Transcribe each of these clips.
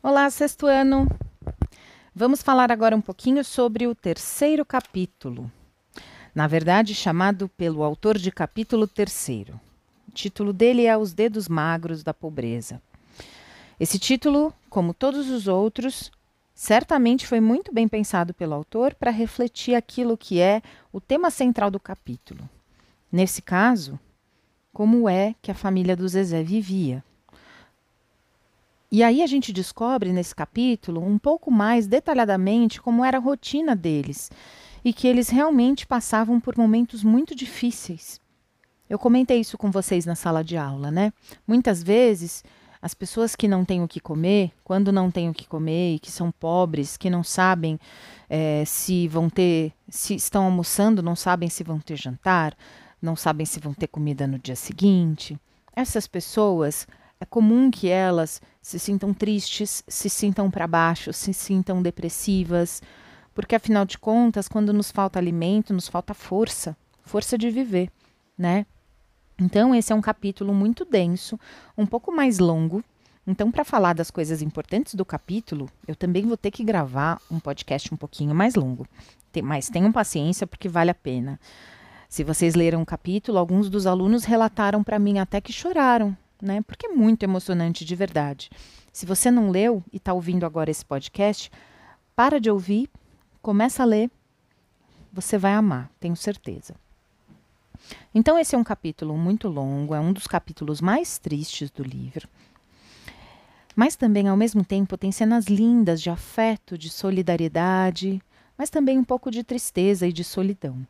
Olá, sexto ano! Vamos falar agora um pouquinho sobre o terceiro capítulo. Na verdade, chamado pelo autor de capítulo terceiro. O título dele é Os Dedos Magros da Pobreza. Esse título, como todos os outros, certamente foi muito bem pensado pelo autor para refletir aquilo que é o tema central do capítulo. Nesse caso, como é que a família do Zezé vivia. E aí a gente descobre nesse capítulo um pouco mais detalhadamente como era a rotina deles e que eles realmente passavam por momentos muito difíceis. Eu comentei isso com vocês na sala de aula, né? Muitas vezes as pessoas que não têm o que comer, quando não têm o que comer e que são pobres, que não sabem é, se vão ter, se estão almoçando, não sabem se vão ter jantar, não sabem se vão ter comida no dia seguinte. Essas pessoas é comum que elas se sintam tristes, se sintam para baixo, se sintam depressivas, porque afinal de contas, quando nos falta alimento, nos falta força, força de viver, né? Então, esse é um capítulo muito denso, um pouco mais longo. Então, para falar das coisas importantes do capítulo, eu também vou ter que gravar um podcast um pouquinho mais longo. Mas tenham paciência, porque vale a pena. Se vocês leram o capítulo, alguns dos alunos relataram para mim até que choraram né? Porque é muito emocionante de verdade. Se você não leu e está ouvindo agora esse podcast, para de ouvir, começa a ler, você vai amar, tenho certeza. Então, esse é um capítulo muito longo, é um dos capítulos mais tristes do livro. Mas também, ao mesmo tempo, tem cenas lindas de afeto, de solidariedade, mas também um pouco de tristeza e de solidão.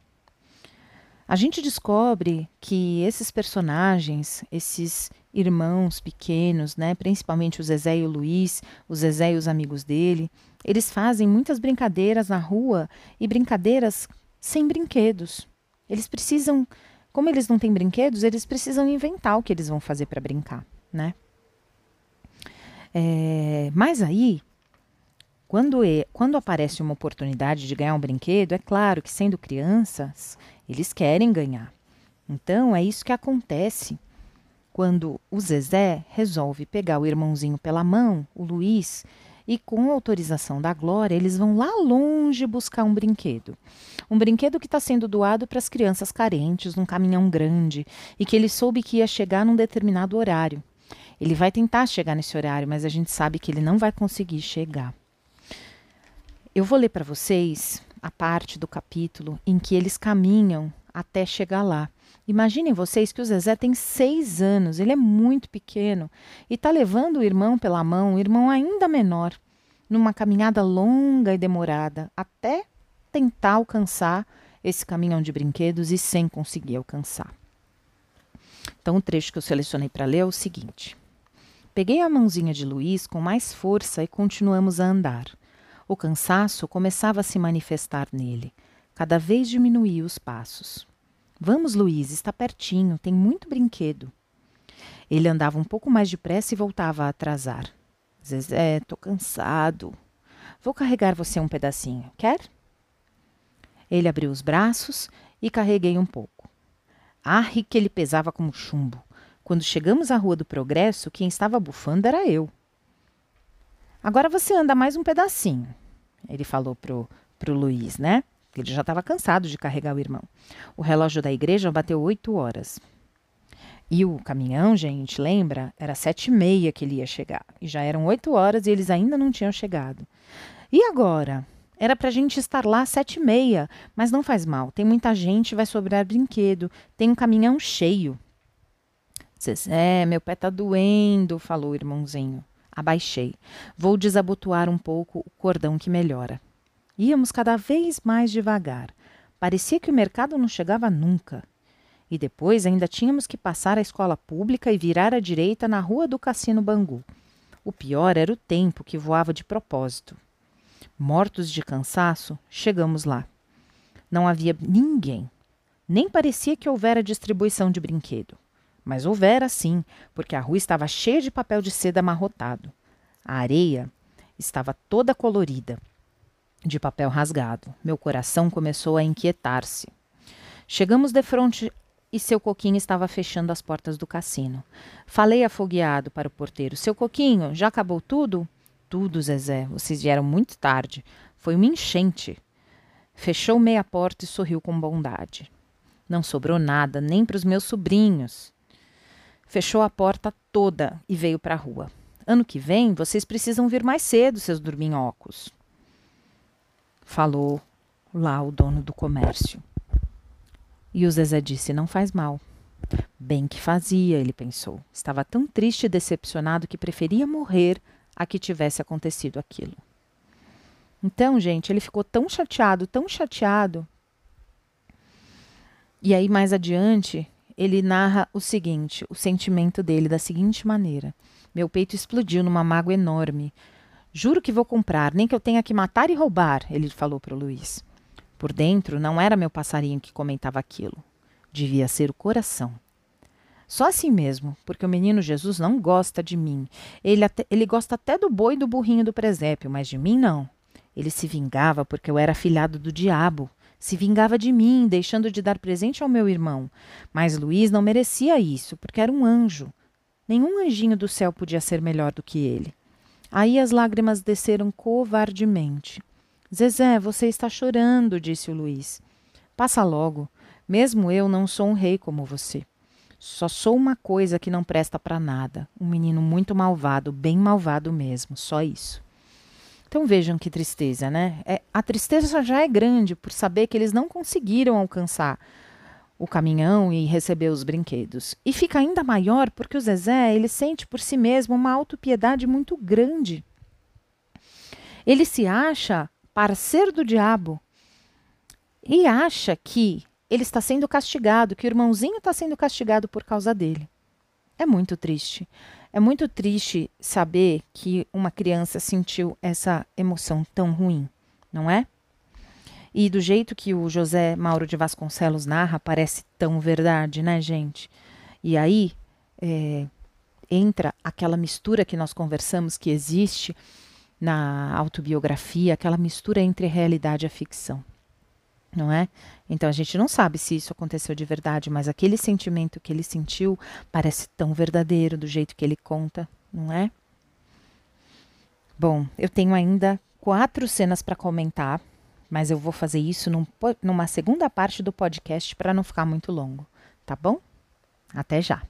A gente descobre que esses personagens, esses irmãos pequenos, né, principalmente o Zezé e o Luiz, o Zezé e os amigos dele, eles fazem muitas brincadeiras na rua e brincadeiras sem brinquedos. Eles precisam, como eles não têm brinquedos, eles precisam inventar o que eles vão fazer para brincar, né? É, mas aí quando, quando aparece uma oportunidade de ganhar um brinquedo, é claro que, sendo crianças, eles querem ganhar. Então, é isso que acontece quando o Zezé resolve pegar o irmãozinho pela mão, o Luiz, e com autorização da Glória, eles vão lá longe buscar um brinquedo. Um brinquedo que está sendo doado para as crianças carentes num caminhão grande e que ele soube que ia chegar num determinado horário. Ele vai tentar chegar nesse horário, mas a gente sabe que ele não vai conseguir chegar. Eu vou ler para vocês a parte do capítulo em que eles caminham até chegar lá. Imaginem vocês que o Zezé tem seis anos, ele é muito pequeno e está levando o irmão pela mão, o irmão ainda menor, numa caminhada longa e demorada, até tentar alcançar esse caminhão de brinquedos e sem conseguir alcançar. Então, o trecho que eu selecionei para ler é o seguinte: Peguei a mãozinha de Luiz com mais força e continuamos a andar. O cansaço começava a se manifestar nele. Cada vez diminuía os passos. Vamos, Luiz, está pertinho, tem muito brinquedo. Ele andava um pouco mais depressa e voltava a atrasar. Zezé, tô cansado. Vou carregar você um pedacinho, quer? Ele abriu os braços e carreguei um pouco. Arre que ele pesava como chumbo. Quando chegamos à Rua do Progresso, quem estava bufando era eu. Agora você anda mais um pedacinho, ele falou pro, pro Luiz, né? Ele já estava cansado de carregar o irmão. O relógio da igreja bateu oito horas. E o caminhão, gente, lembra? Era sete e meia que ele ia chegar. E já eram oito horas e eles ainda não tinham chegado. E agora? Era para a gente estar lá às sete e meia, mas não faz mal. Tem muita gente, vai sobrar brinquedo. Tem um caminhão cheio. Zezé, meu pé tá doendo, falou o irmãozinho. Abaixei. Vou desabotoar um pouco o cordão que melhora. Íamos cada vez mais devagar. Parecia que o mercado não chegava nunca. E depois ainda tínhamos que passar a escola pública e virar à direita na rua do Cassino Bangu. O pior era o tempo que voava de propósito. Mortos de cansaço, chegamos lá. Não havia ninguém. Nem parecia que houvera distribuição de brinquedo. Mas houvera sim, porque a rua estava cheia de papel de seda amarrotado. A areia estava toda colorida, de papel rasgado. Meu coração começou a inquietar-se. Chegamos de frente e seu coquinho estava fechando as portas do cassino. Falei afogueado para o porteiro: Seu coquinho, já acabou tudo? tudo, Zezé. Vocês vieram muito tarde. Foi uma enchente. Fechou meia porta e sorriu com bondade. Não sobrou nada, nem para os meus sobrinhos. Fechou a porta toda e veio para a rua. Ano que vem, vocês precisam vir mais cedo, seus dorminhocos. Falou lá o dono do comércio. E o Zezé disse: Não faz mal. Bem que fazia, ele pensou. Estava tão triste e decepcionado que preferia morrer a que tivesse acontecido aquilo. Então, gente, ele ficou tão chateado, tão chateado. E aí, mais adiante, ele narra o seguinte: o sentimento dele da seguinte maneira: Meu peito explodiu numa mágoa enorme. Juro que vou comprar, nem que eu tenha que matar e roubar, ele falou para o Luiz. Por dentro, não era meu passarinho que comentava aquilo. Devia ser o coração. Só assim mesmo, porque o menino Jesus não gosta de mim. Ele, até, ele gosta até do boi e do burrinho do presépio, mas de mim não. Ele se vingava porque eu era filhado do diabo. Se vingava de mim, deixando de dar presente ao meu irmão. Mas Luiz não merecia isso, porque era um anjo. Nenhum anjinho do céu podia ser melhor do que ele. Aí as lágrimas desceram covardemente. Zezé, você está chorando, disse o Luiz. Passa logo. Mesmo eu não sou um rei como você. Só sou uma coisa que não presta para nada. Um menino muito malvado, bem malvado mesmo. Só isso. Então vejam que tristeza, né? É, a tristeza já é grande por saber que eles não conseguiram alcançar o caminhão e receber os brinquedos. E fica ainda maior porque o Zezé ele sente por si mesmo uma autopiedade muito grande. Ele se acha parceiro do diabo, e acha que ele está sendo castigado, que o irmãozinho está sendo castigado por causa dele. É muito triste. É muito triste saber que uma criança sentiu essa emoção tão ruim, não é? E do jeito que o José Mauro de Vasconcelos narra, parece tão verdade, né, gente? E aí é, entra aquela mistura que nós conversamos que existe na autobiografia, aquela mistura entre realidade e ficção. Não é? Então a gente não sabe se isso aconteceu de verdade, mas aquele sentimento que ele sentiu parece tão verdadeiro do jeito que ele conta, não é? Bom, eu tenho ainda quatro cenas para comentar, mas eu vou fazer isso num, numa segunda parte do podcast para não ficar muito longo, tá bom? Até já!